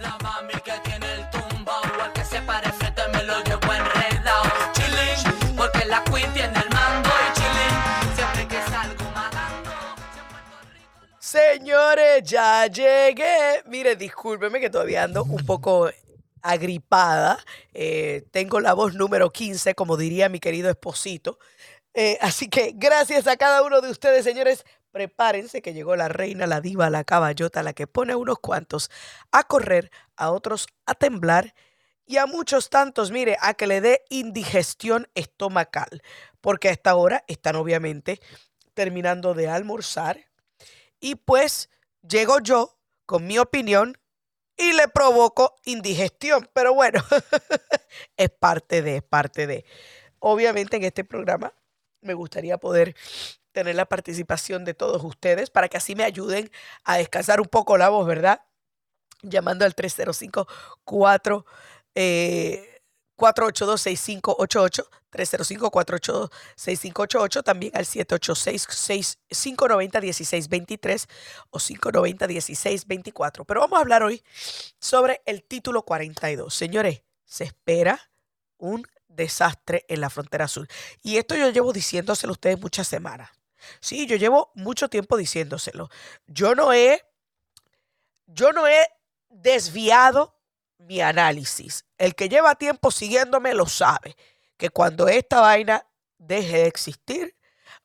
La mami que tiene el tumbao, al que se pare frente me lo llevo enredado. Chilling, porque la queen tiene el mando y chilling, siempre que salgo matando. Señores, ya llegué. Mire, discúlpeme que todavía ando un poco agripada. Eh, tengo la voz número 15, como diría mi querido esposito. Eh, así que gracias a cada uno de ustedes, señores. Prepárense que llegó la reina, la diva, la caballota, la que pone a unos cuantos a correr, a otros a temblar y a muchos tantos, mire, a que le dé indigestión estomacal. Porque a esta hora están obviamente terminando de almorzar. Y pues llego yo con mi opinión y le provoco indigestión. Pero bueno, es parte de, es parte de. Obviamente en este programa me gustaría poder tener la participación de todos ustedes para que así me ayuden a descansar un poco la voz, ¿verdad? Llamando al 305 4 eh, 482-6588, 305-482-6588, también al 786-590-1623 o 590-1624. Pero vamos a hablar hoy sobre el título 42. Señores, se espera un desastre en la frontera sur. Y esto yo llevo diciéndoselo a ustedes muchas semanas. Sí, yo llevo mucho tiempo diciéndoselo. Yo no he, yo no he desviado mi análisis. El que lleva tiempo siguiéndome lo sabe, que cuando esta vaina deje de existir,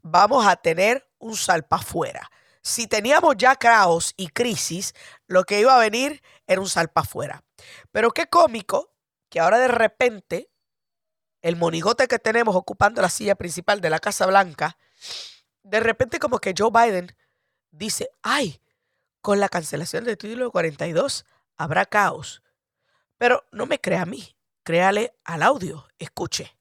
vamos a tener un salpa afuera. Si teníamos ya caos y crisis, lo que iba a venir era un salpa afuera. Pero qué cómico que ahora de repente el monigote que tenemos ocupando la silla principal de la Casa Blanca, de repente como que Joe Biden dice, ay, con la cancelación del título 42 habrá caos. Pero no me crea a mí, créale al audio, escuche.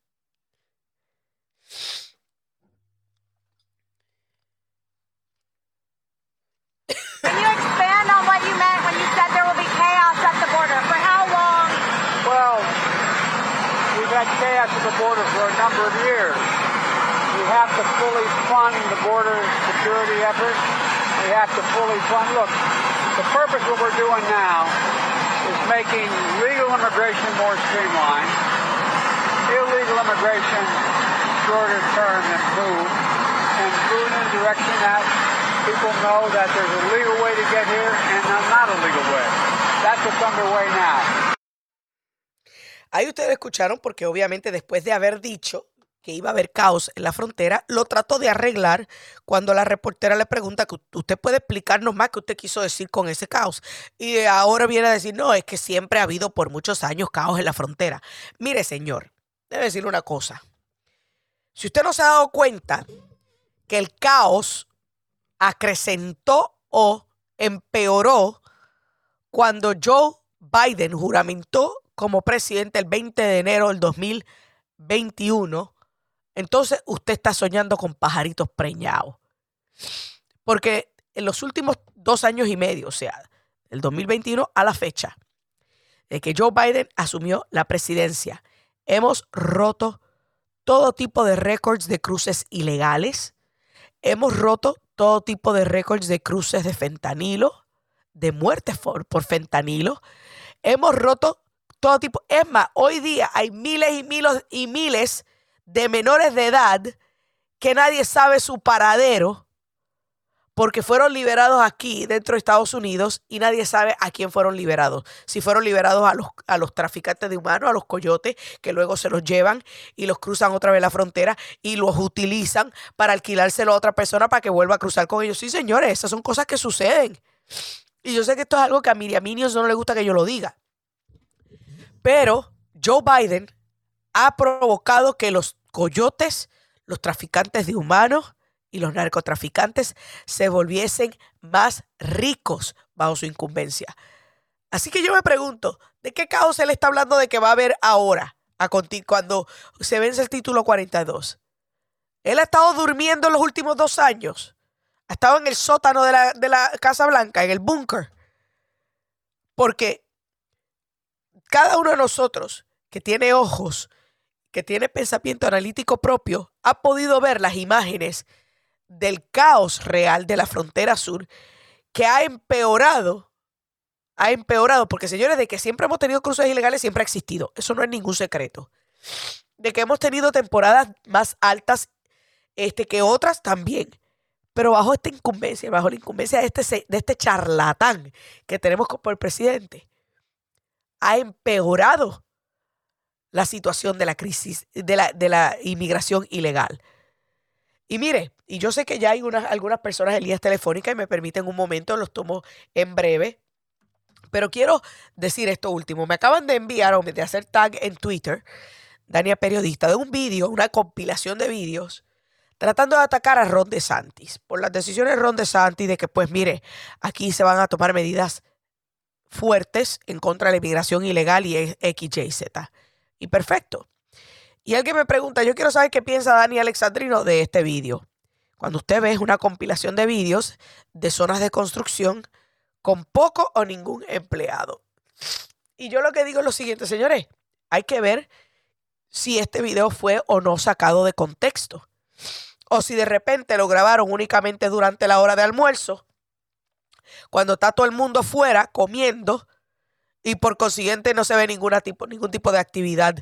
Can you expand on what you meant when you said there will be chaos at the border? For how long? Well, we've had chaos at the border for a number of years. We have to fully fund the border security effort. We have to fully fund. Look, the purpose of what we're doing now is making legal immigration more streamlined, illegal immigration shorter term and move, and move in a direction that people know that there's a legal way to get here and not a legal way. That's what's underway now. Ahí ustedes escucharon porque obviamente después de haber dicho que iba a haber caos en la frontera, lo trató de arreglar cuando la reportera le pregunta que usted puede explicarnos más qué usted quiso decir con ese caos. Y ahora viene a decir, no, es que siempre ha habido por muchos años caos en la frontera. Mire, señor, debe decirle una cosa. Si usted no se ha dado cuenta que el caos acrecentó o empeoró cuando Joe Biden juramentó como presidente el 20 de enero del 2021, entonces usted está soñando con pajaritos preñados. Porque en los últimos dos años y medio, o sea, del 2021 a la fecha, de que Joe Biden asumió la presidencia, hemos roto todo tipo de récords de cruces ilegales, hemos roto todo tipo de récords de cruces de fentanilo, de muertes por, fentanilo, hemos roto todo tipo. Es más, hoy día hay miles y miles y miles de menores de edad que nadie sabe su paradero porque fueron liberados aquí dentro de Estados Unidos y nadie sabe a quién fueron liberados. Si fueron liberados a los, a los traficantes de humanos, a los coyotes, que luego se los llevan y los cruzan otra vez la frontera y los utilizan para alquilárselo a otra persona para que vuelva a cruzar con ellos. Sí, señores, esas son cosas que suceden. Y yo sé que esto es algo que a Miriam Minions no le gusta que yo lo diga. Pero Joe Biden ha provocado que los coyotes, los traficantes de humanos y los narcotraficantes se volviesen más ricos bajo su incumbencia. Así que yo me pregunto, ¿de qué caos él está hablando de que va a haber ahora, a cuando se vence el título 42? Él ha estado durmiendo en los últimos dos años. Ha estado en el sótano de la, de la Casa Blanca, en el búnker. Porque cada uno de nosotros que tiene ojos, que tiene pensamiento analítico propio, ha podido ver las imágenes del caos real de la frontera sur que ha empeorado ha empeorado, porque señores, de que siempre hemos tenido cruces ilegales, siempre ha existido. Eso no es ningún secreto. De que hemos tenido temporadas más altas este, que otras también. Pero bajo esta incumbencia, bajo la incumbencia de este, de este charlatán que tenemos el presidente, ha empeorado la situación de la crisis, de la, de la inmigración ilegal. Y mire, y yo sé que ya hay unas, algunas personas en líneas telefónicas y me permiten un momento, los tomo en breve. Pero quiero decir esto último. Me acaban de enviar o de hacer tag en Twitter, Dania Periodista, de un vídeo, una compilación de vídeos, tratando de atacar a Ron DeSantis por las decisiones de Ron DeSantis de que, pues mire, aquí se van a tomar medidas fuertes en contra de la inmigración ilegal y X, Y, perfecto. Y alguien me pregunta, yo quiero saber qué piensa Dani Alexandrino de este vídeo. Cuando usted ve una compilación de vídeos de zonas de construcción con poco o ningún empleado. Y yo lo que digo es lo siguiente, señores, hay que ver si este video fue o no sacado de contexto. O si de repente lo grabaron únicamente durante la hora de almuerzo, cuando está todo el mundo fuera comiendo y por consiguiente no se ve ninguna tipo, ningún tipo de actividad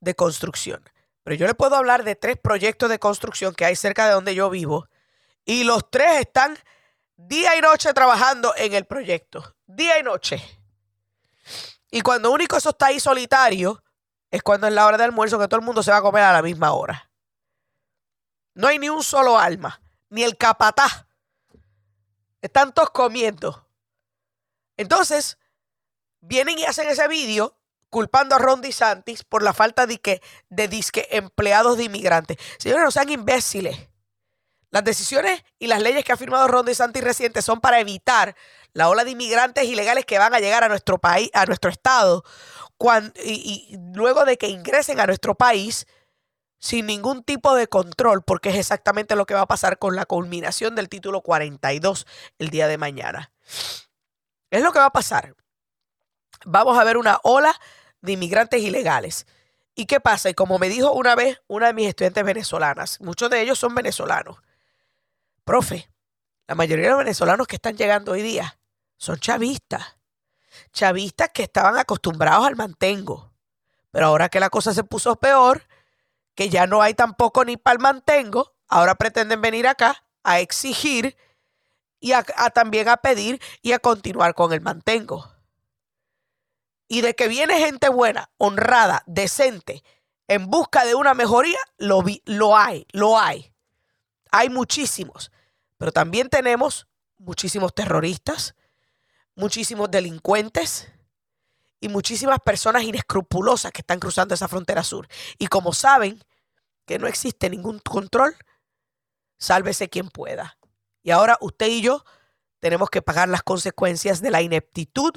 de construcción. Pero yo le puedo hablar de tres proyectos de construcción que hay cerca de donde yo vivo y los tres están día y noche trabajando en el proyecto. Día y noche. Y cuando único eso está ahí solitario, es cuando es la hora de almuerzo que todo el mundo se va a comer a la misma hora. No hay ni un solo alma, ni el capataz. Están todos comiendo. Entonces, vienen y hacen ese vídeo culpando a Ron DeSantis por la falta de, que, de disque empleados de inmigrantes. Señores, no sean imbéciles. Las decisiones y las leyes que ha firmado Ron DeSantis recientes son para evitar la ola de inmigrantes ilegales que van a llegar a nuestro país, a nuestro estado, cuan- y, y luego de que ingresen a nuestro país sin ningún tipo de control, porque es exactamente lo que va a pasar con la culminación del título 42 el día de mañana. Es lo que va a pasar. Vamos a ver una ola de inmigrantes ilegales. ¿Y qué pasa? Y como me dijo una vez una de mis estudiantes venezolanas, muchos de ellos son venezolanos. Profe, la mayoría de los venezolanos que están llegando hoy día son chavistas. Chavistas que estaban acostumbrados al mantengo. Pero ahora que la cosa se puso peor, que ya no hay tampoco ni para el mantengo, ahora pretenden venir acá a exigir y a, a también a pedir y a continuar con el mantengo. Y de que viene gente buena, honrada, decente, en busca de una mejoría, lo, vi- lo hay, lo hay. Hay muchísimos. Pero también tenemos muchísimos terroristas, muchísimos delincuentes y muchísimas personas inescrupulosas que están cruzando esa frontera sur. Y como saben que no existe ningún control, sálvese quien pueda. Y ahora usted y yo tenemos que pagar las consecuencias de la ineptitud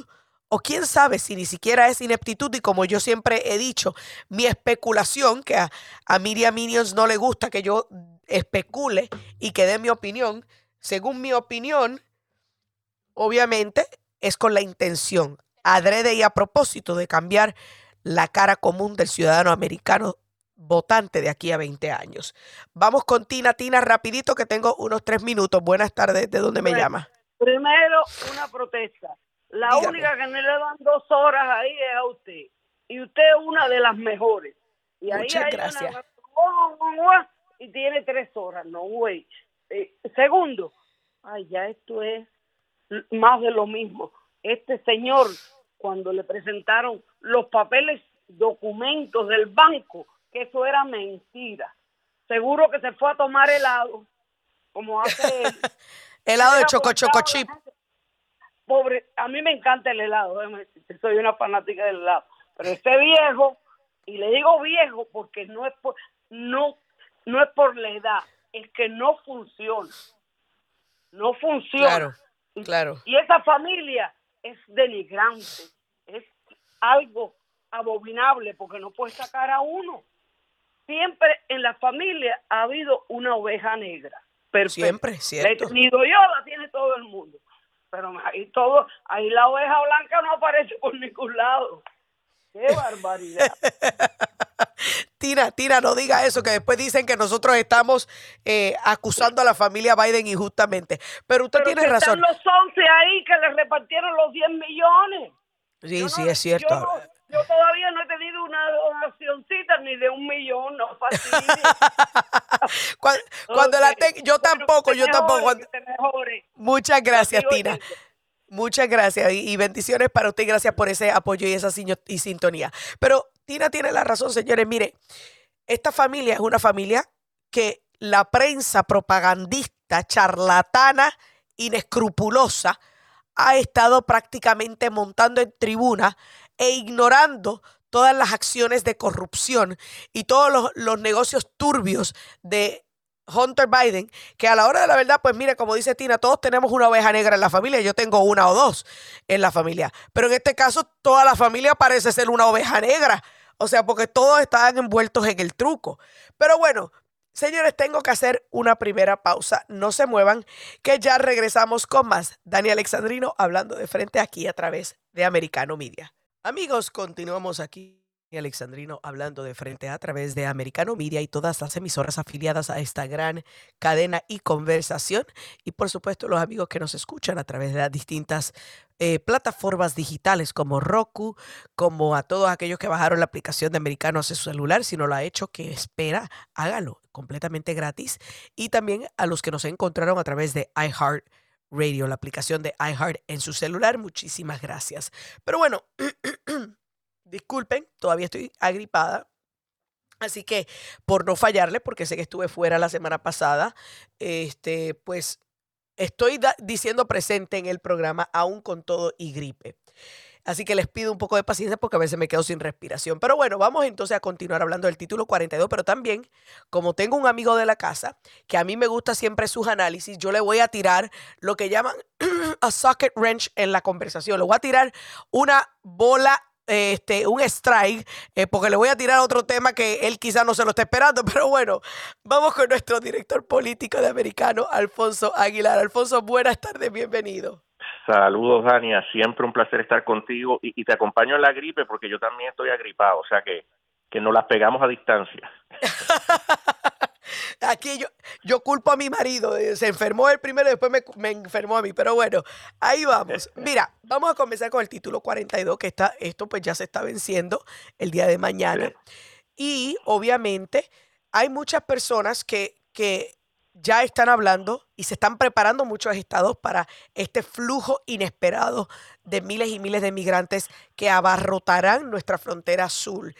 o quién sabe si ni siquiera es ineptitud y como yo siempre he dicho, mi especulación, que a, a Miriam Minions no le gusta que yo especule y que dé mi opinión, según mi opinión, obviamente es con la intención, adrede y a propósito de cambiar la cara común del ciudadano americano votante de aquí a 20 años. Vamos con Tina, Tina, rapidito que tengo unos tres minutos. Buenas tardes, ¿de dónde me Bueno. llama? Primero, una protesta. La Dígame. única que no le dan dos horas ahí es a usted. Y usted es una de las mejores. Y ahí Muchas hay gracias. una- guau, guau, guau, y tiene tres horas. No, güey. Eh, segundo, ay, ya esto es más de lo mismo. Este señor, cuando le presentaron los papeles, documentos del banco, que eso era mentira. Seguro que se fue a tomar helado, como hace él. Helado de choco choco chip. gente. Pobre, a mí me encanta el helado, soy una fanática del helado. Pero ese viejo, y le digo viejo porque no es por, no, no es por la edad, es que no funciona. No funciona. Claro, claro. Y esa familia es denigrante, es algo abominable porque no puede sacar a uno. Siempre en la familia ha habido una oveja negra. Perfecto. Siempre, La he cierto. tenido yo, la tiene todo el mundo. Pero ahí todo, ahí la oveja blanca no aparece por ningún lado. ¡Qué barbaridad! Tina, Tina, no diga eso, que después dicen que nosotros estamos eh, acusando a la familia Biden injustamente. Pero usted Pero tiene que razón. Están los 11 ahí que le repartieron los 10 millones. Sí, Yo sí, no- es cierto. Yo, no- yo todavía no he tenido una donacioncita ni de un millón, no. Cuando, cuando la Ok. ten- yo tampoco, yo tampoco. mejore. Muchas gracias, Tina. Muchas gracias y, y bendiciones para usted gracias por ese apoyo y esa y sintonía. Pero Tina tiene la razón, señores. Mire, esta familia es una familia que la prensa propagandista, charlatana, inescrupulosa, ha estado prácticamente montando en tribuna e ignorando todas las acciones de corrupción y todos los, los negocios turbios de Hunter Biden, que a la hora de la verdad, pues mire, como dice Tina, todos tenemos una oveja negra en la familia, yo tengo una o dos en la familia, pero en este caso toda la familia parece ser una oveja negra, o sea, porque todos estaban envueltos en el truco. Pero bueno, señores, tengo que hacer una primera pausa, no se muevan, que ya regresamos con más. Dani Alexandrino hablando de frente aquí a través de Americano Media. Amigos, continuamos aquí. Alexandrino hablando de frente a través de Americano Media y todas las emisoras afiliadas a esta gran cadena y conversación. Y por supuesto los amigos que nos escuchan a través de las distintas eh, plataformas digitales como Roku, como a todos aquellos que bajaron la aplicación de Americano a su celular. Si no lo ha hecho, que espera, hágalo completamente gratis. Y también a los que nos encontraron a través de iHeart Radio, la aplicación de iHeart en su celular. Muchísimas gracias. Pero bueno, disculpen, todavía estoy agripada. Así que por no fallarle, porque sé que estuve fuera la semana pasada, este, pues estoy diciendo presente en el programa, aún con todo y gripe. Así que les pido un poco de paciencia porque a veces me quedo sin respiración. Pero bueno, vamos entonces a continuar hablando del título 42, pero también, como tengo un amigo de la casa, que a mí me gusta siempre sus análisis, yo le voy a tirar lo que llaman a socket wrench en la conversación. Le voy a tirar una bola este, un strike, eh, porque le voy a tirar otro tema que él quizás no se lo esté esperando, pero bueno, vamos con nuestro director político de americano, Alfonso Aguilar. Alfonso, buenas tardes, bienvenido. Saludos, Dania. Siempre un placer estar contigo y, y te acompaño en la gripe porque yo también estoy agripado, o sea que, que nos las pegamos a distancia. Aquí yo, yo culpo a mi marido, eh, se enfermó él primero y después me, me enfermó a mí, pero bueno, ahí vamos. Mira, vamos a comenzar con el título 42, que está, esto pues ya se está venciendo el día de mañana. Y obviamente hay muchas personas que, que ya están hablando y se están preparando muchos estados para este flujo inesperado de miles y miles de migrantes que abarrotarán nuestra frontera sur.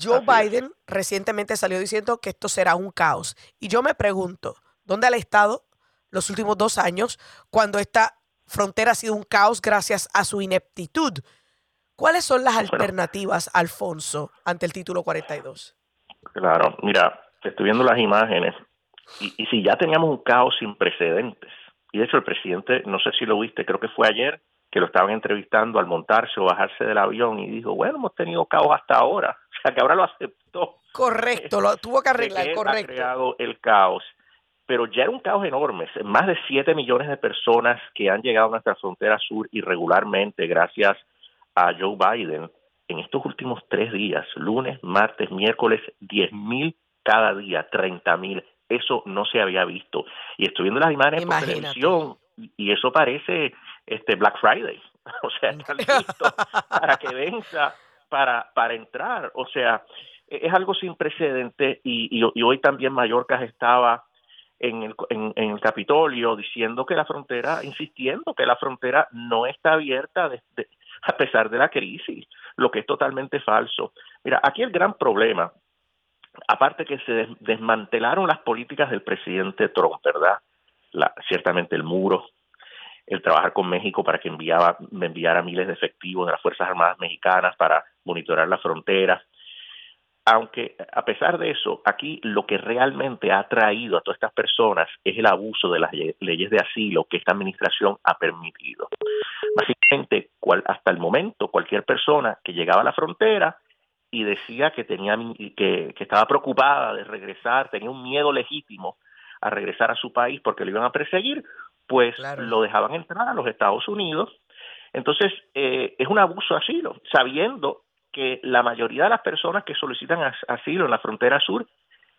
Joe. Biden recientemente salió diciendo que esto será un caos. Y yo me pregunto, ¿dónde ha estado los últimos dos años cuando esta frontera ha sido un caos gracias a su ineptitud? ¿Cuáles son las alternativas, Alfonso, ante el título 42? Claro, mira, estoy viendo las imágenes y, y si ya teníamos un caos sin precedentes, y de hecho el presidente, no sé si lo viste, creo que fue ayer, que lo estaban entrevistando al montarse o bajarse del avión y dijo, bueno, hemos tenido caos hasta ahora, o sea que ahora lo aceptó. Correcto, lo tuvo que arreglar, que él ha correcto. creado el caos. Pero ya era un caos enorme. Más de 7 millones de personas que han llegado a nuestra frontera sur irregularmente gracias a Joe Biden en estos últimos tres días, lunes, martes, miércoles, 10 mil cada día, 30 mil. Eso no se había visto. Y estoy viendo las imágenes por Imagínate. televisión y eso parece este Black Friday. O sea, están listos para que venza, para, para entrar. O sea, e, es algo sin precedente y, y, y hoy también Mallorca estaba en el, en, en el Capitolio diciendo que la frontera, insistiendo que la frontera no está abierta desde, a pesar de la crisis, lo que es totalmente falso. Mira, aquí el gran problema, aparte que se des, desmantelaron las políticas del presidente Trump, ¿verdad? La, ciertamente el muro, el trabajar con México para que enviaba, me enviara miles de efectivos de las Fuerzas Armadas mexicanas para monitorear la frontera. Aunque a pesar de eso, aquí lo que realmente ha traído a todas estas personas es el abuso de las leyes de asilo que esta administración ha permitido. Básicamente, cual, hasta el momento, cualquier persona que llegaba a la frontera y decía que tenía que, que estaba preocupada de regresar, tenía un miedo legítimo a regresar a su país porque lo iban a perseguir, pues claro. lo dejaban entrar a los Estados Unidos. Entonces, eh, es un abuso de asilo, sabiendo que la mayoría de las personas que solicitan as- asilo en la frontera sur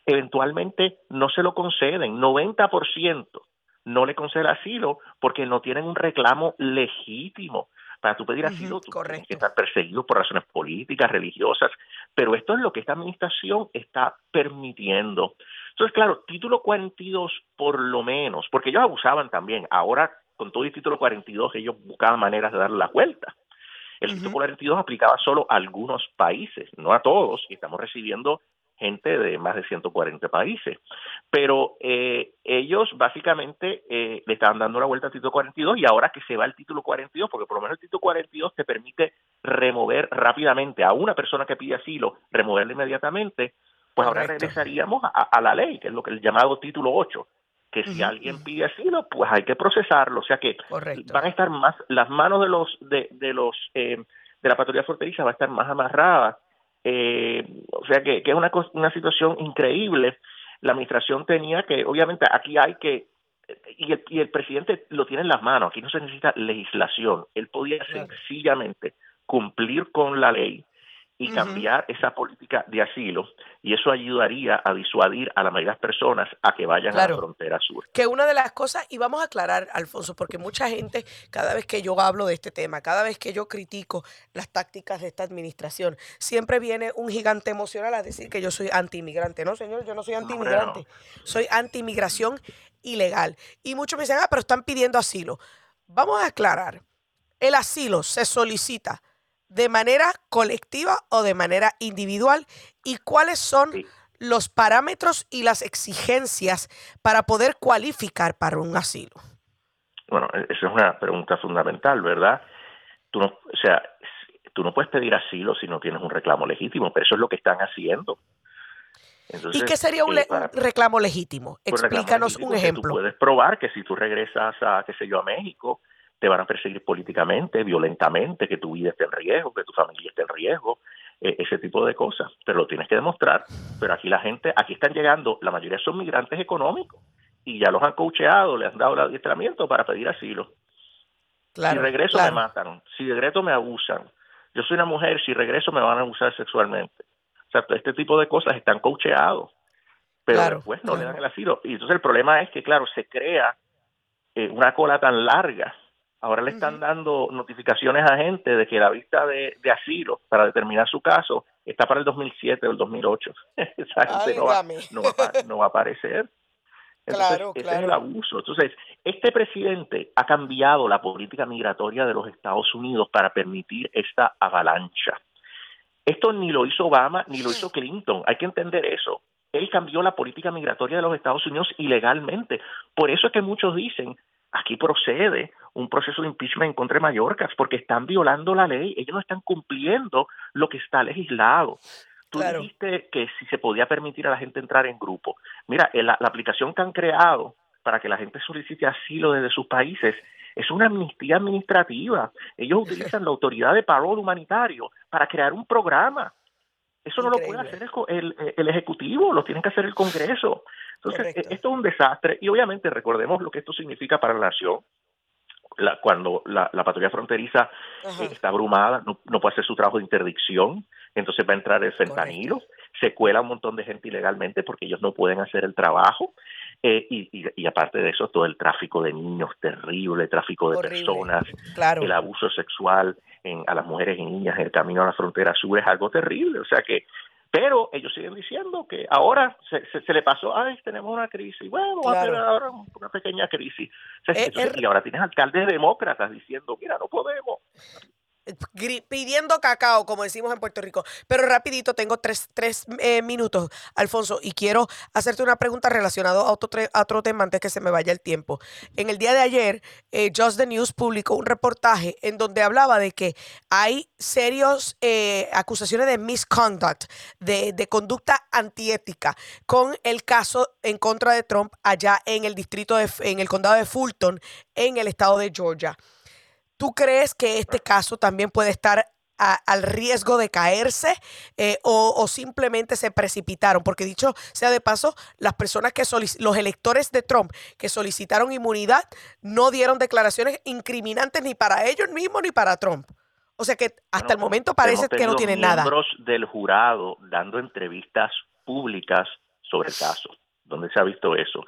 eventualmente no se lo conceden. 90% no le concede asilo porque no tienen un reclamo legítimo. Para tú pedir asilo, tú tienes correcto. que estar perseguido por razones políticas, religiosas, pero esto es lo que esta administración está permitiendo. Entonces, claro, título 42 por lo menos, porque ellos abusaban también. Ahora, con todo el título 42, ellos buscaban maneras de darle la vuelta. El título 42 aplicaba solo a algunos países, no a todos, y estamos recibiendo gente de más de 140 países. Pero eh, ellos básicamente eh, le estaban dando la vuelta al título 42 y ahora que se va el título 42, porque por lo menos el título 42 te permite remover rápidamente a una persona que pide asilo, removerla inmediatamente, pues ahora regresaríamos a, a la ley, que es lo que el llamado título 8, que si alguien pide asilo, pues hay que procesarlo, o sea que Correcto. van a estar más las manos de los de, de los eh, de la patrulla fronteriza va a estar más amarrada eh, o sea que, que es una una situación increíble. La administración tenía que obviamente aquí hay que y el, y el presidente lo tiene en las manos. Aquí no se necesita legislación. Él podía Claro. sencillamente cumplir con la ley y cambiar esa política de asilo y eso ayudaría a disuadir a la mayoría de las personas a que vayan a la frontera sur que una de las cosas, y vamos a aclarar, Alfonso, porque mucha gente, cada vez que yo hablo de este tema, cada vez que yo critico las tácticas de esta administración, siempre viene un gigante emocional a decir que yo soy anti-inmigrante. No, señor, yo no soy anti-inmigrante. Soy anti-inmigración ilegal. Y muchos me dicen, ah, pero están pidiendo asilo. Vamos a aclarar. El asilo se solicita de manera colectiva o de manera individual y cuáles son Sí. los parámetros y las exigencias para poder cualificar para un asilo. Bueno, e- esa es una pregunta fundamental, ¿verdad? Tú no, o sea, tú no puedes pedir asilo si no tienes un reclamo legítimo, pero eso es lo que están haciendo. Entonces, ¿Y qué sería un, eh, le- para- un reclamo legítimo? un reclamo Explícanos legítimo un que ejemplo. Tú puedes probar que si tú regresas a, qué sé yo, a México, te van a perseguir políticamente, violentamente, que tu vida esté en riesgo, que tu familia esté en riesgo, eh, ese tipo de cosas. Pero lo tienes que demostrar. Pero aquí la gente, aquí están llegando, la mayoría son migrantes económicos y ya los han coacheado, les han dado el adiestramiento para pedir asilo. Claro, si regreso claro. me matan, si regreso me abusan. Yo soy una mujer, si regreso me van a abusar sexualmente. O sea, este tipo de cosas están coacheados, pero Claro, después no le dan el asilo. Y entonces el problema es que, claro, se crea eh, una cola tan larga. Ahora le están dando notificaciones a gente de que la vista de, de asilo para determinar su caso está para el 2007 o el 2008. Esa gente no va, Válgame. no, va, a pa- no va a aparecer. Entonces, Claro, ese es el abuso. Entonces, este presidente ha cambiado la política migratoria de los Estados Unidos para permitir esta avalancha. Esto ni lo hizo Obama ni lo hizo Clinton. Hay que entender eso. Él cambió la política migratoria de los Estados Unidos ilegalmente. Por eso es que muchos dicen, aquí procede un proceso de impeachment en contra de Mallorca, porque están violando la ley. Ellos no están cumpliendo lo que está legislado. Tú Claro. dijiste que si se podía permitir a la gente entrar en grupo. Mira, en la, la aplicación que han creado para que la gente solicite asilo desde sus países es una amnistía administrativa. Ellos utilizan la autoridad de parol humanitario para crear un programa. Eso no lo puede hacer el, el, el Ejecutivo, lo tiene que hacer el Congreso. Entonces, Correcto. e- esto es un desastre y obviamente recordemos lo que esto significa para la nación. La- cuando la, la patrulla fronteriza Ajá. eh, está abrumada, no, no puede hacer su trabajo de interdicción, entonces va a entrar el fentanilo, se cuela un montón de gente ilegalmente porque ellos no pueden hacer el trabajo, eh, y, y, y aparte de eso, todo el tráfico de niños terrible, el tráfico de Horrible. personas, Claro. el abuso sexual en, a las mujeres y niñas en el camino a la frontera sur es algo terrible, o sea que pero ellos siguen diciendo que ahora se, se, se le pasó, ay, tenemos una crisis, bueno, va a tener ahora una pequeña crisis. O sea, Eh, entonces, er- y ahora tienes alcaldes demócratas diciendo, mira, no podemos. Pidiendo cacao, como decimos en Puerto Rico. Pero rapidito, tengo tres, tres, eh, minutos, Alfonso, y quiero hacerte una pregunta relacionada a otro, a otro tema antes que se me vaya el tiempo. En el día de ayer, eh, Just the News publicó un reportaje en donde hablaba de que hay serios eh, acusaciones de misconduct, de, de conducta antiética, con el caso en contra de Trump allá en el distrito de, en el condado de Fulton, en el estado de Georgia. ¿Tú crees que este caso también puede estar a- al riesgo de caerse eh, o, o simplemente se precipitaron? Porque dicho sea de paso, las personas que los electores de Trump que solicitaron inmunidad no dieron declaraciones incriminantes ni para ellos mismos ni para Trump. O sea que hasta Bueno, el momento parece que no tenido tiene nada. miembros del jurado dando entrevistas públicas sobre el caso, donde se ha visto eso.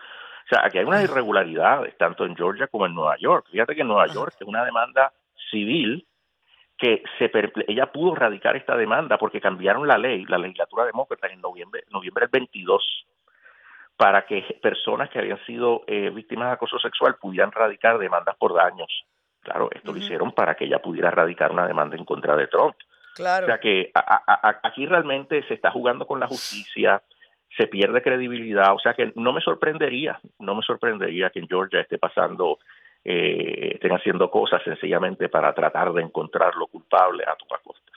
O sea, aquí hay unas irregularidades, tanto en Georgia como en Nueva York. Fíjate que en Nueva York es una demanda civil que se ella pudo radicar esta demanda porque cambiaron la ley, la legislatura demócrata en noviembre, noviembre del 22, para que personas que habían sido eh, víctimas de acoso sexual pudieran radicar demandas por daños. Claro, esto lo hicieron para que ella pudiera radicar una demanda en contra de Trump. Claro. O sea que a- a- a- aquí realmente se está jugando con la justicia, se pierde credibilidad, o sea que no me sorprendería, no me sorprendería que en Georgia esté pasando, eh, estén haciendo cosas sencillamente para tratar de encontrar lo culpable a tu costa.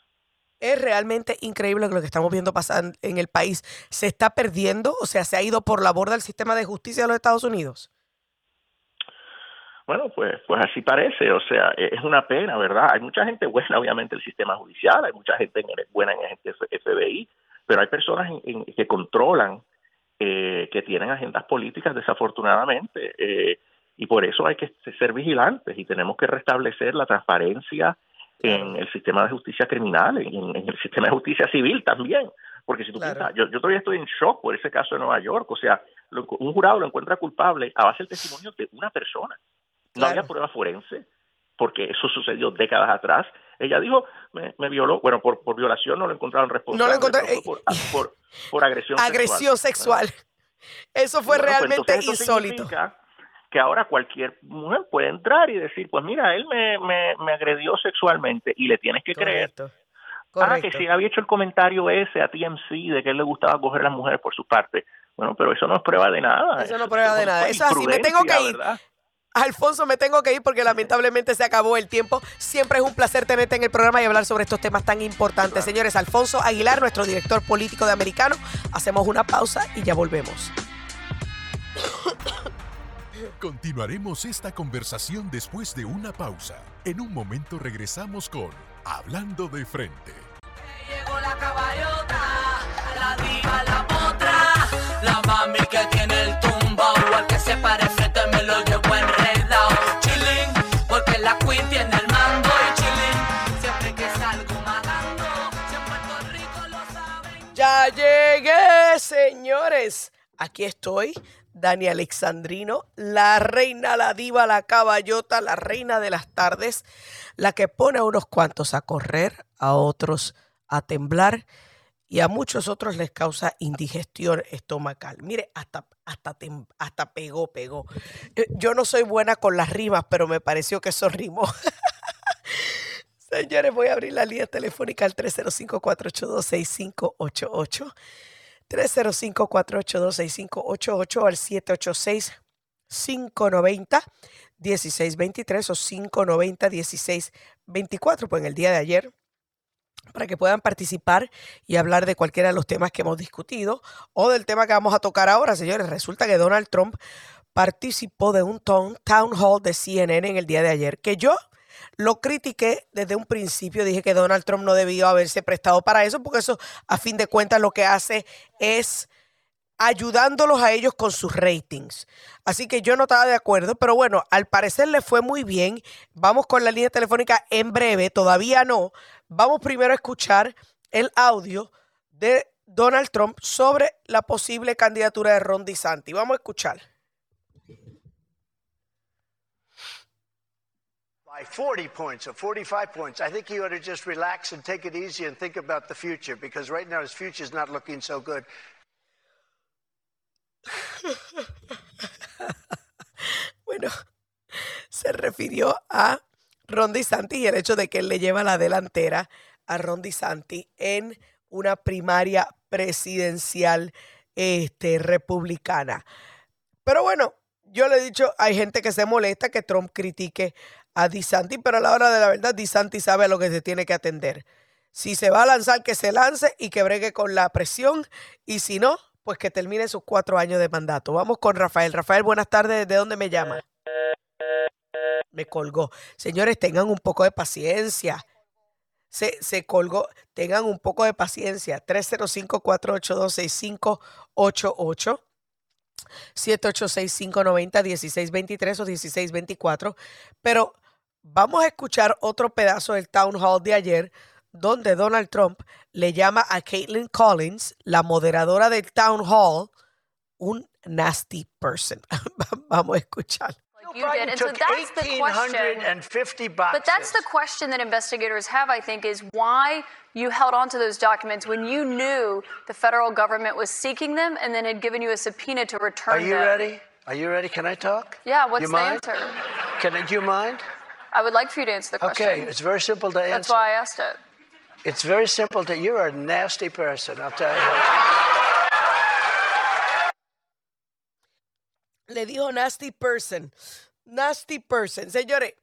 Es realmente increíble lo que estamos viendo pasar en el país. ¿Se está perdiendo? O sea, ¿se ha ido por la borda el sistema de justicia de los Estados Unidos? Bueno, pues, pues así parece, o sea, e- es una pena, ¿verdad? Hay mucha gente buena, obviamente, en el sistema judicial, hay mucha gente buena en el FBI, pero hay personas en- en- que controlan, eh, que tienen agendas políticas, desafortunadamente, eh, y por eso hay que ser vigilantes y tenemos que restablecer la transparencia en el sistema de justicia criminal, en, en el sistema de justicia civil también. Porque si tú Claro. piensas, yo, yo todavía estoy en shock por ese caso de Nueva York, o sea, lo- un jurado lo encuentra culpable a base del testimonio de una persona. No Claro. había prueba forense, porque eso sucedió décadas atrás. Ella dijo, me, me violó, bueno, por, por violación no lo encontraron responsable. pero fue por, ah, por, por agresión Agresión sexual. sexual. Eso fue Bueno, pues realmente entonces eso insólito. que ahora cualquier mujer puede entrar y decir, pues mira, él me, me, me agredió sexualmente y le tienes que creer. Correcto. Ah, que si había hecho el comentario ese a TMC de que él le gustaba coger a las mujeres por su parte. Bueno, pero eso no es prueba de nada. Eso no prueba de nada. Eso es así, me tengo que ir. ¿verdad? Alfonso, me tengo que ir porque lamentablemente se acabó el tiempo. Siempre es un placer tenerte en el programa y hablar sobre estos temas tan importantes. Claro. Señores, Alfonso Aguilar, nuestro director político de Americano. Hacemos una pausa y ya volvemos. Continuaremos esta conversación después de una pausa. En un momento regresamos con Hablando de Frente. Llegó la caballota, la diva, la Llegué, señores. Aquí estoy, Dani Alexandrino, la reina, la diva, la caballota, la reina de las tardes, la que pone a unos cuantos a correr, a otros a temblar y a muchos otros les causa indigestión estomacal. Mire, hasta, hasta, hasta pegó, pegó. Eh, Yo no soy buena con las rimas, pero me pareció que eso rimó. Señores, voy a abrir la línea telefónica al 305-482-6588. 305-482-6588 al 786-590-1623 o 590-1624. Pues en el día de ayer, para que puedan participar y hablar de cualquiera de los temas que hemos discutido o del tema que vamos a tocar ahora, señores. Resulta que Donald Trump participó de un town hall de CNN en el día de ayer, que yo lo critiqué desde un principio, dije que Donald Trump no debió haberse prestado para eso, porque eso a fin de cuentas lo que hace es ayudándolos a ellos con sus ratings. Así que yo no estaba de acuerdo, pero bueno, al parecer le fue muy bien. Vamos con la línea telefónica en breve, todavía no. Vamos primero a escuchar el audio de Donald Trump sobre la posible candidatura de Ron DeSantis. Vamos a escuchar. By 40 points or 45 points. I think he ought to just relax and take it easy and think about the future because right now his future is not looking so good. Bueno, se refirió a Ron DeSantis y el hecho de que él le lleva la delantera a Ron DeSantis en una primaria presidencial este, republicana. Pero bueno, yo le he dicho, hay gente que se molesta que Trump critique a DeSantis, pero a la hora de la verdad, DeSantis sabe a lo que se tiene que atender. Si se va a lanzar, que se lance y que bregue con la presión, y si no, pues que termine sus cuatro años de mandato. Vamos con Rafael. Rafael, buenas tardes. ¿De dónde me llama? Me colgó. Señores, tengan un poco de paciencia. Se, se colgó. Tengan un poco de paciencia. 305-482-6588. 786-590-1623 o 1624. Pero Vamos a escuchar otro pedazo del town hall de ayer donde Donald Trump le llama a Caitlin Collins, la moderadora del town hall, un nasty person. Vamos a escuchar. You did. And so that's the question. But that's the question that investigators have, I think, is why you held on to those documents when you knew the federal government was seeking them and then had given you a subpoena to return them. Are you them. ready? Are you ready? Can I talk? Yeah, what's you the mind? answer? Can I, do you mind? I would like for you to answer the question. Okay, it's very simple to answer. That's why I asked it. It's very simple to. You're a nasty person. I'll tell you. Le dijo nasty person. Nasty person. Señores,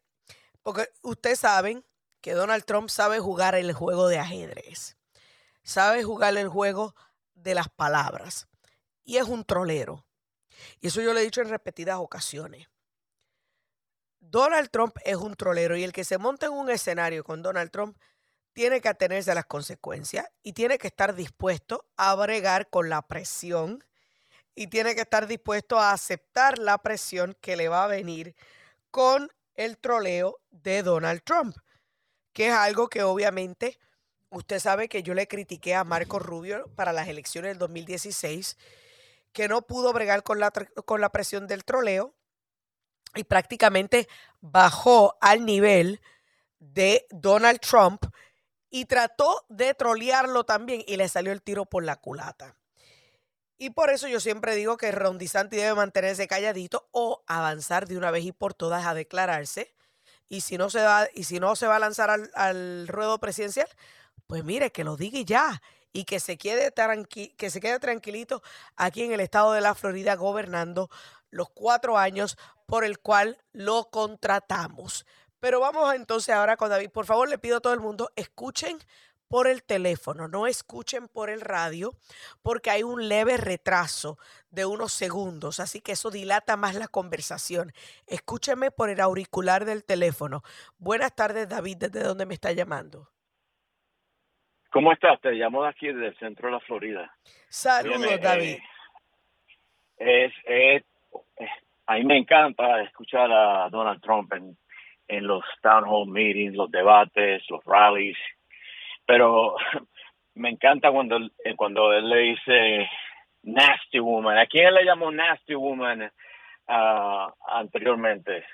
porque ustedes saben que Donald Trump sabe jugar el juego de ajedrez. Sabe jugar el juego de las palabras. Y es un trolero. Y eso yo lo he dicho en repetidas ocasiones. Donald Trump es un trolero y el que se monta en un escenario con Donald Trump tiene que atenerse a las consecuencias y tiene que estar dispuesto a bregar con la presión y tiene que estar dispuesto a aceptar la presión que le va a venir con el troleo de Donald Trump, que es algo que obviamente usted sabe que yo le critiqué a Marco Rubio para las elecciones del 2016, que no pudo bregar con la, con la presión del troleo y prácticamente bajó al nivel de Donald Trump y trató de trolearlo también y le salió el tiro por la culata. Y por eso yo siempre digo que Ron DeSantis debe mantenerse calladito o avanzar de una vez y por todas a declararse. Y si no se va, y si no se va a lanzar al, ruedo presidencial, pues mire, que lo diga ya. Y que se, quede tranqui- que se quede tranquilito aquí en el estado de la Florida gobernando los cuatro años por el cual lo contratamos. Pero vamos entonces ahora con David. Por favor, le pido a todo el mundo, escuchen por el teléfono, no escuchen por el radio, porque hay un leve retraso de unos segundos, así que eso dilata más la conversación. Escúcheme por el auricular del teléfono. Buenas tardes, David, ¿desde dónde me está llamando? ¿Cómo estás? Te llamo de aquí, desde el centro de la Florida. Saludos, David. eh, es, es- eh, a mí me encanta escuchar a Donald Trump en, en los town hall meetings, los debates, los rallies, pero me encanta cuando, él- eh, cuando él le dice nasty woman. ¿A quién le llamó nasty woman ah, anteriormente?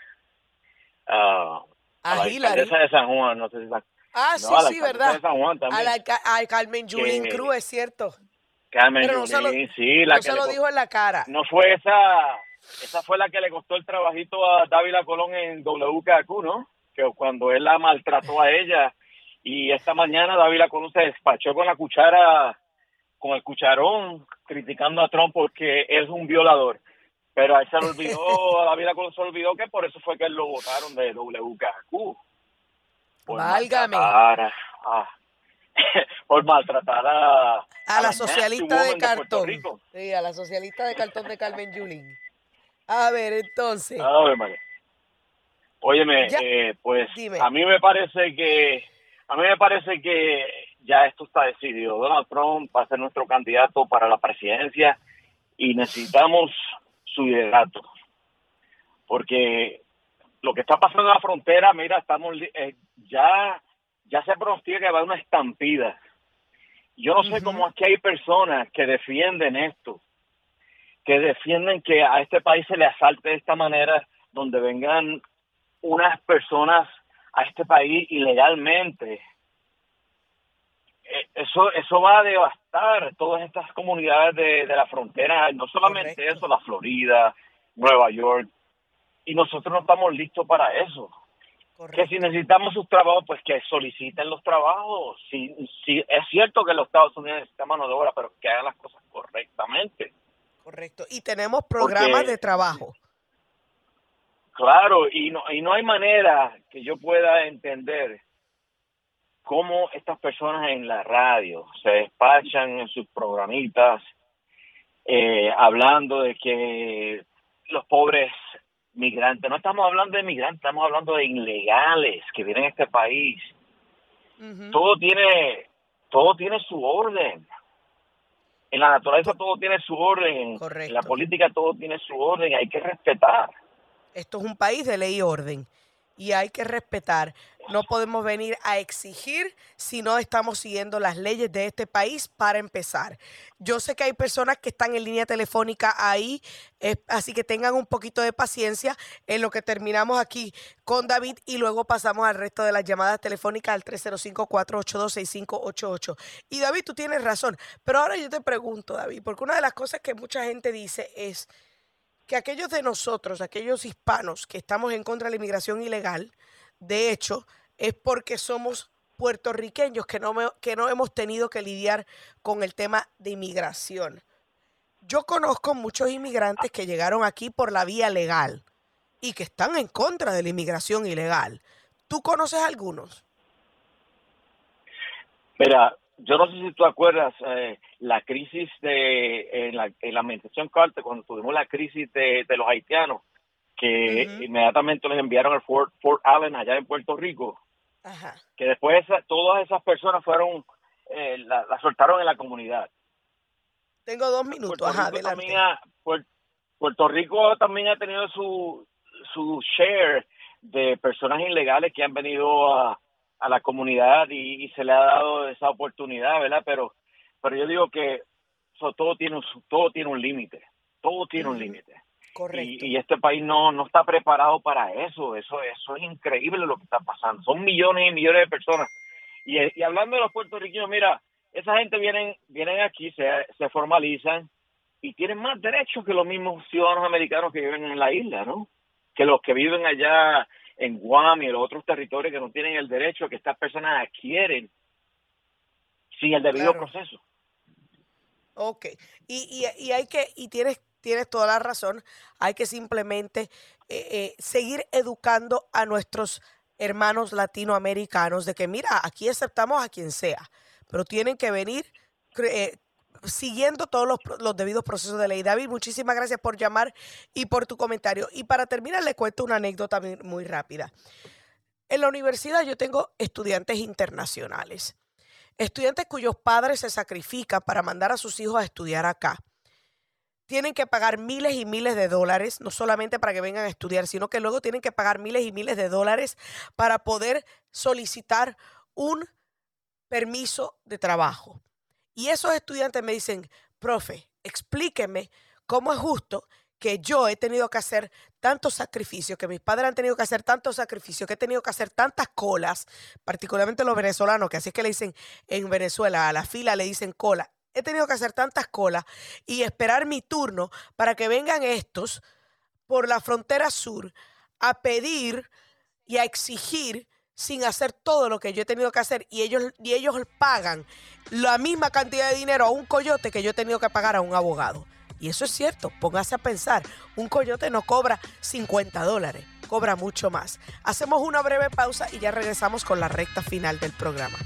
Ah, a la A alcaldesa de San Juan, no sé si la- Ah, no, sí, a la sí, ¿verdad? de San Juan también. A, la, ca- a Carmen Yulín Cruz, es cierto. Carmen Pero no lo, sí, la no que se lo dijo en la cara. no fue esa, esa fue la que le costó el trabajito a Dávila Colón en WKQ, ¿no? Que cuando él la maltrató a ella y esta mañana Dávila Colón se despachó con la cuchara, con el cucharón, criticando a Trump porque es un violador. Pero a él se le olvidó, a Dávila Colón se le olvidó que por eso fue que él lo votaron de WKQ. Por Válgame. maltratar a- a- por maltratar a, A la socialista de cartón. Sí, a la socialista de cartón de Carmen Yulín. A ver, entonces. Ave María. Óyeme, eh, pues dime. a mí me parece que a mí me parece que ya esto está decidido. Donald Trump va a ser nuestro candidato para la presidencia y necesitamos su liderato. Porque lo que está pasando en la frontera, mira, estamos eh, ya ya se pronostica que va a haber una estampida. Yo no sé cómo aquí hay personas que defienden esto que defienden que a este país se le asalte de esta manera, donde vengan unas personas a este país ilegalmente. Eh, Eso, eso va a devastar todas estas comunidades de, de la frontera, no solamente Correcto. eso, la Florida, Nueva York, y nosotros no estamos listos para eso. Que si necesitamos sus trabajos, pues que soliciten los trabajos. Si, si es cierto que los Estados Unidos necesitan mano de obra, pero que hagan las cosas correctamente. Correcto. Y tenemos programas Porque- de trabajo. Claro, y no, y no hay manera que yo pueda entender cómo estas personas en la radio se despachan en sus programitas eh, hablando de que los pobres migrantes, no estamos hablando de migrantes, estamos hablando de ilegales que vienen a este país. Todo tiene, todo tiene su orden. En la naturaleza todo tiene su orden, en la política todo tiene su orden, hay que respetar. Esto es un país de ley y orden. y hay que respetar. No podemos venir a exigir si no estamos siguiendo las leyes de este país para empezar. Yo sé que hay personas que están en línea telefónica ahí, eh, así que tengan un poquito de paciencia en lo que terminamos aquí con David y luego pasamos al resto de las llamadas telefónicas al 305-482-6588. Y David, tú tienes razón, pero ahora yo te pregunto, David, porque una de las cosas que mucha gente dice es que aquellos de nosotros, aquellos hispanos que estamos en contra de la inmigración ilegal, de hecho, es porque somos puertorriqueños que no, me- que no hemos tenido que lidiar con el tema de inmigración. Yo conozco muchos inmigrantes que llegaron aquí por la vía legal y que están en contra de la inmigración ilegal. ¿Tú conoces algunos? Mira, yo no sé si tú acuerdas eh, la crisis de en la, en la administración Carter, cuando tuvimos la crisis de, de los haitianos, que inmediatamente los enviaron al Fort, Fort Allen allá en Puerto Rico, Ajá. que después esa- todas esas personas fueron, eh, la, la soltaron en la comunidad. Tengo dos minutos. Puerto Ajá, Rico también ha- Puer- Puerto Rico también ha tenido su, su share de personas ilegales que han venido a, a la comunidad y, y se le ha dado esa oportunidad, ¿verdad? Pero, pero yo digo que so, todo tiene un, todo tiene un límite, todo tiene un límite. Correcto. Y, y este país no, no está preparado para eso, eso, eso es increíble lo que está pasando. Son millones y millones de personas. Y, y hablando de los puertorriqueños, mira, esa gente vienen, vienen aquí, se, se formalizan y tienen más derechos que los mismos ciudadanos americanos que viven en la isla, ¿no? Que los que viven allá en Guam y en los otros territorios que no tienen el derecho que estas personas adquieren sin el debido Claro. proceso. Ok, y, y, y hay que, y tienes, tienes toda la razón, hay que simplemente eh, eh, seguir educando a nuestros hermanos latinoamericanos de que, mira, aquí aceptamos a quien sea, pero tienen que venir eh, siguiendo todos los, los debidos procesos de ley. David, muchísimas gracias por llamar y por tu comentario. Y para terminar, le cuento una anécdota muy rápida. En la universidad yo tengo estudiantes internacionales estudiantes cuyos padres se sacrifican para mandar a sus hijos a estudiar acá. Tienen que pagar miles y miles de dólares, no solamente para que vengan a estudiar, sino que luego tienen que pagar miles y miles de dólares para poder solicitar un permiso de trabajo. Y esos estudiantes me dicen, profe, explíqueme cómo es justo que yo he tenido que hacer tantos sacrificios, que mis padres han tenido que hacer tantos sacrificios, que he tenido que hacer tantas colas, particularmente los venezolanos, que así es que le dicen en Venezuela, a la fila le dicen cola. He tenido que hacer tantas colas y esperar mi turno para que vengan estos por la frontera sur a pedir y a exigir sin hacer todo lo que yo he tenido que hacer y ellos, y ellos pagan la misma cantidad de dinero a un coyote que yo he tenido que pagar a un abogado. Y eso es cierto, póngase a pensar, un coyote no cobra 50 dólares, cobra mucho más. Hacemos una breve pausa y ya regresamos con la recta final del programa.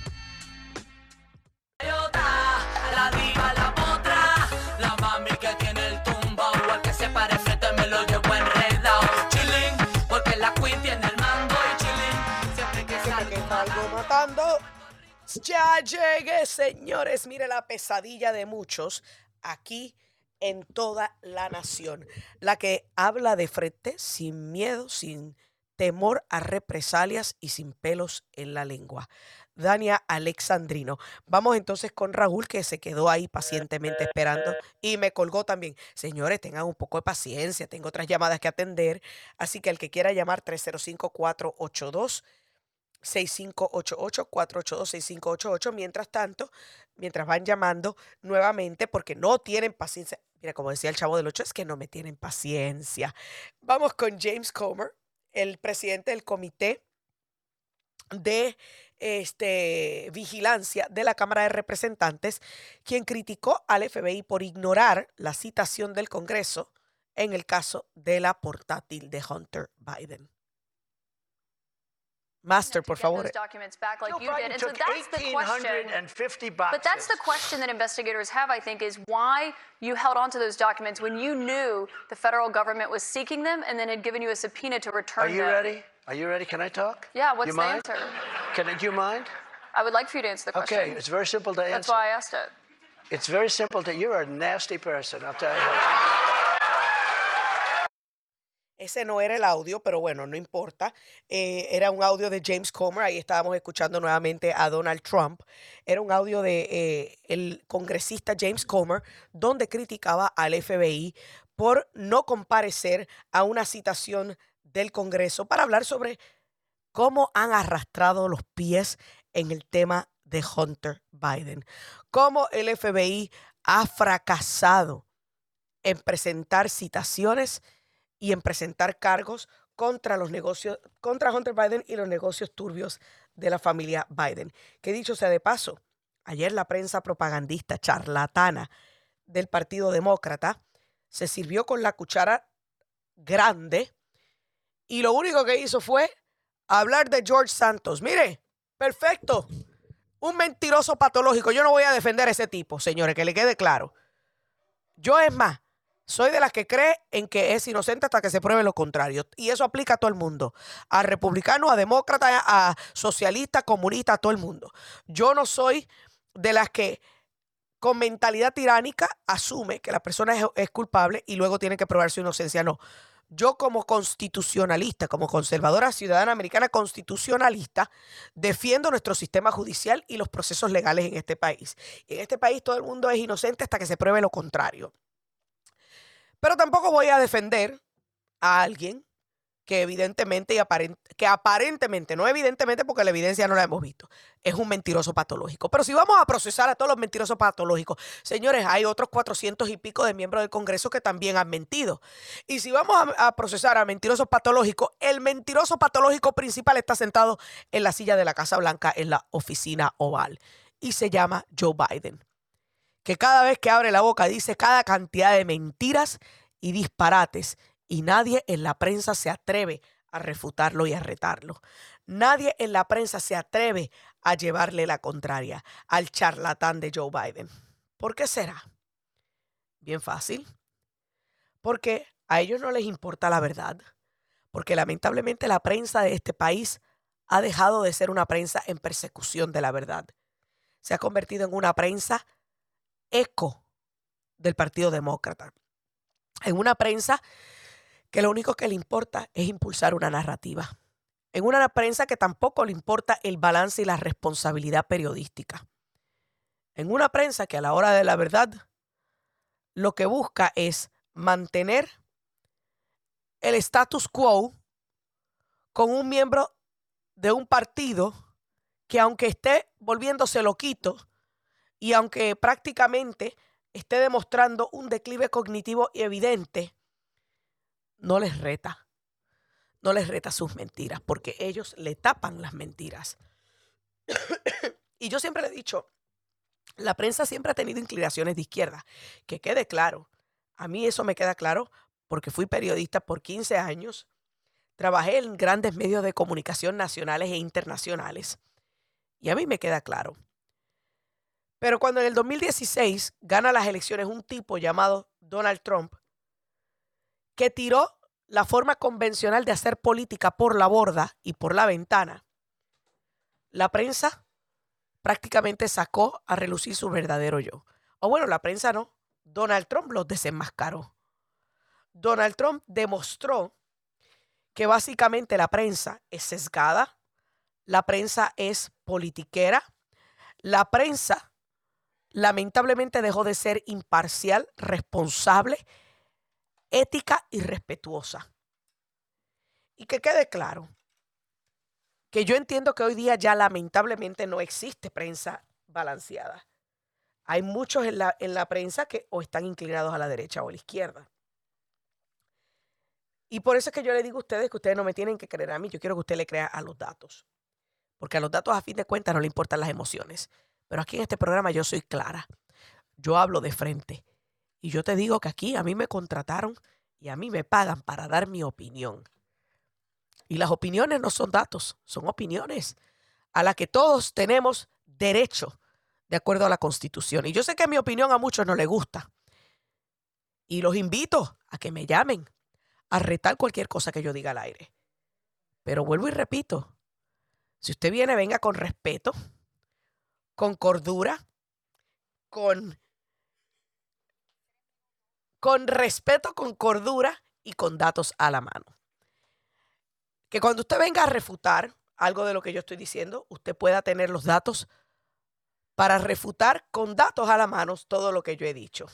Ya llegué, señores. Mire la pesadilla de muchos aquí en toda la nación. La que habla de frente sin miedo, sin temor a represalias y sin pelos en la lengua. Dania Alexandrino. Vamos entonces con Raúl, que se quedó ahí pacientemente esperando y me colgó también. Señores, tengan un poco de paciencia, tengo otras llamadas que atender. Así que el que quiera llamar 305-482. 6588-482-6588. Mientras tanto, mientras van llamando nuevamente porque no tienen paciencia. Mira, como decía el chavo del 8, es que no me tienen paciencia. Vamos con James Comer, el presidente del comité de este, vigilancia de la Cámara de Representantes, quien criticó al FBI por ignorar la citación del Congreso en el caso de la portátil de Hunter Biden. Master, por favor. those documents back like Joe you did. And so took that's the question. 1,850 boxes. But that's the question that investigators have, I think, is why you held on to those documents when you knew the federal government was seeking them and then had given you a subpoena to return them. Are you them. ready? Are you ready? Can I talk? Yeah, what's you the mind? answer? Can I, do you mind? I would like for you to answer the question. Okay, it's very simple to answer. That's why I asked it. It's very simple to. You're a nasty person. I'll tell you. Ese no era el audio, pero bueno, no importa. Eh, era un audio de James Comer. Ahí estábamos escuchando nuevamente a Donald Trump. Era un audio de eh, el congresista James Comer, donde criticaba al FBI por no comparecer a una citación del Congreso para hablar sobre cómo han arrastrado los pies en el tema de Hunter Biden. Cómo el FBI ha fracasado en presentar citaciones y en presentar cargos contra los negocios, contra Hunter Biden y los negocios turbios de la familia Biden. Que dicho sea de paso, ayer la prensa propagandista charlatana del Partido Demócrata se sirvió con la cuchara grande y lo único que hizo fue hablar de George Santos. Mire, perfecto. Un mentiroso patológico. Yo no voy a defender a ese tipo, señores, que le quede claro. Yo es más, soy de las que cree en que es inocente hasta que se pruebe lo contrario. Y eso aplica a todo el mundo. A republicano, a demócrata, a socialista, comunista, a todo el mundo. Yo no soy de las que con mentalidad tiránica asume que la persona es, es culpable y luego tiene que probar su inocencia. No. Yo como constitucionalista, como conservadora ciudadana americana constitucionalista, defiendo nuestro sistema judicial y los procesos legales en este país. En este país todo el mundo es inocente hasta que se pruebe lo contrario. Pero tampoco voy a defender a alguien que evidentemente y que aparentemente, no evidentemente porque la evidencia no la hemos visto, es un mentiroso patológico. Pero si vamos a procesar a todos los mentirosos patológicos, señores, hay otros 400 y pico de miembros del Congreso que también han mentido. Y si vamos a, a procesar a mentirosos patológicos, el mentiroso patológico principal está sentado en la silla de la Casa Blanca en la oficina oval y se llama Joe Biden que cada vez que abre la boca dice cada cantidad de mentiras y disparates y nadie en la prensa se atreve a refutarlo y a retarlo. Nadie en la prensa se atreve a llevarle la contraria al charlatán de Joe Biden. ¿Por qué será? Bien fácil. Porque a ellos no les importa la verdad. Porque lamentablemente la prensa de este país ha dejado de ser una prensa en persecución de la verdad. Se ha convertido en una prensa eco del Partido Demócrata. En una prensa que lo único que le importa es impulsar una narrativa. En una prensa que tampoco le importa el balance y la responsabilidad periodística. En una prensa que a la hora de la verdad lo que busca es mantener el status quo con un miembro de un partido que aunque esté volviéndose loquito, y aunque prácticamente esté demostrando un declive cognitivo evidente, no les reta. No les reta sus mentiras, porque ellos le tapan las mentiras. y yo siempre le he dicho, la prensa siempre ha tenido inclinaciones de izquierda. Que quede claro. A mí eso me queda claro porque fui periodista por 15 años. Trabajé en grandes medios de comunicación nacionales e internacionales. Y a mí me queda claro pero cuando en el 2016 gana las elecciones un tipo llamado Donald Trump, que tiró la forma convencional de hacer política por la borda y por la ventana, la prensa prácticamente sacó a relucir su verdadero yo. O bueno, la prensa no, Donald Trump los desenmascaró. Donald Trump demostró que básicamente la prensa es sesgada, la prensa es politiquera, la prensa lamentablemente dejó de ser imparcial, responsable, ética y respetuosa. Y que quede claro que yo entiendo que hoy día ya lamentablemente no existe prensa balanceada. Hay muchos en la, en la prensa que o están inclinados a la derecha o a la izquierda. Y por eso es que yo le digo a ustedes que ustedes no me tienen que creer a mí, yo quiero que usted le crea a los datos. Porque a los datos a fin de cuentas no le importan las emociones. Pero aquí en este programa yo soy clara. Yo hablo de frente. Y yo te digo que aquí a mí me contrataron y a mí me pagan para dar mi opinión. Y las opiniones no son datos, son opiniones a las que todos tenemos derecho de acuerdo a la Constitución. Y yo sé que mi opinión a muchos no les gusta. Y los invito a que me llamen a retar cualquier cosa que yo diga al aire. Pero vuelvo y repito, si usted viene, venga con respeto con cordura, con, con respeto, con cordura y con datos a la mano. Que cuando usted venga a refutar algo de lo que yo estoy diciendo, usted pueda tener los datos para refutar con datos a la mano todo lo que yo he dicho.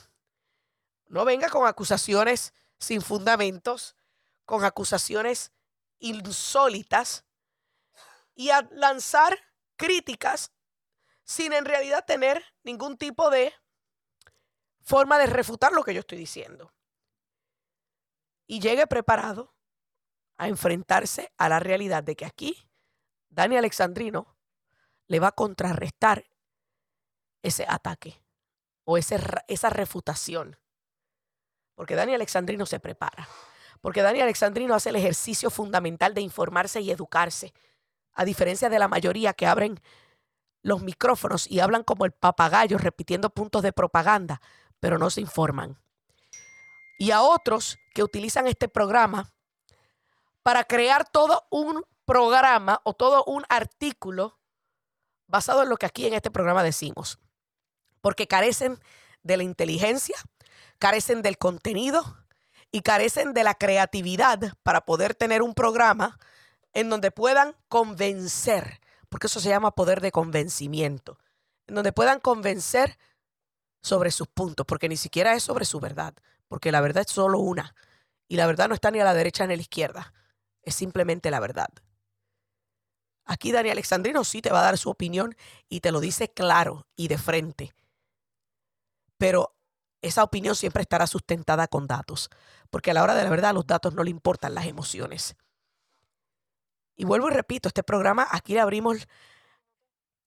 No venga con acusaciones sin fundamentos, con acusaciones insólitas y a lanzar críticas sin en realidad tener ningún tipo de forma de refutar lo que yo estoy diciendo. Y llegue preparado a enfrentarse a la realidad de que aquí Dani Alexandrino le va a contrarrestar ese ataque o ese, esa refutación. Porque Dani Alexandrino se prepara. Porque Dani Alexandrino hace el ejercicio fundamental de informarse y educarse. A diferencia de la mayoría que abren los micrófonos y hablan como el papagayo repitiendo puntos de propaganda, pero no se informan. Y a otros que utilizan este programa para crear todo un programa o todo un artículo basado en lo que aquí en este programa decimos. Porque carecen de la inteligencia, carecen del contenido y carecen de la creatividad para poder tener un programa en donde puedan convencer porque eso se llama poder de convencimiento, en donde puedan convencer sobre sus puntos, porque ni siquiera es sobre su verdad, porque la verdad es solo una, y la verdad no está ni a la derecha ni a la izquierda, es simplemente la verdad. Aquí Dani Alexandrino sí te va a dar su opinión y te lo dice claro y de frente, pero esa opinión siempre estará sustentada con datos, porque a la hora de la verdad los datos no le importan las emociones. Y vuelvo y repito, este programa aquí le abrimos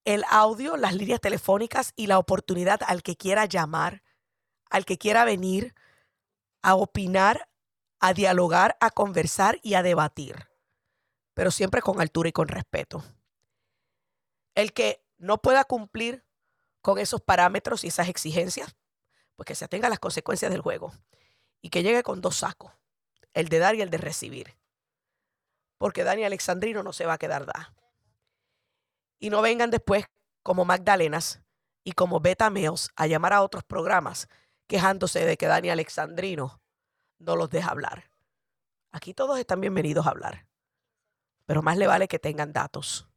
el audio, las líneas telefónicas y la oportunidad al que quiera llamar, al que quiera venir a opinar, a dialogar, a conversar y a debatir, pero siempre con altura y con respeto. El que no pueda cumplir con esos parámetros y esas exigencias, pues que se atenga a las consecuencias del juego y que llegue con dos sacos, el de dar y el de recibir porque Dani Alexandrino no se va a quedar da. Y no vengan después como Magdalenas y como Beta Meos a llamar a otros programas quejándose de que Dani Alexandrino no los deja hablar. Aquí todos están bienvenidos a hablar, pero más le vale que tengan datos.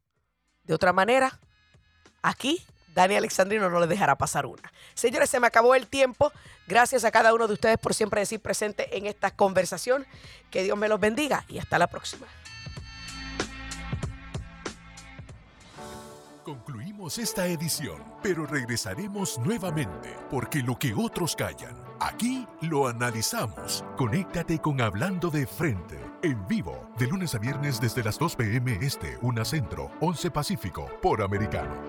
De otra manera, aquí Dani Alexandrino no les dejará pasar una. Señores, se me acabó el tiempo. Gracias a cada uno de ustedes por siempre decir presente en esta conversación. Que Dios me los bendiga y hasta la próxima. Concluimos esta edición, pero regresaremos nuevamente porque lo que otros callan, aquí lo analizamos. Conéctate con Hablando de Frente, en vivo, de lunes a viernes desde las 2 p.m. Este, 1 Centro, 11 Pacífico, por Americano.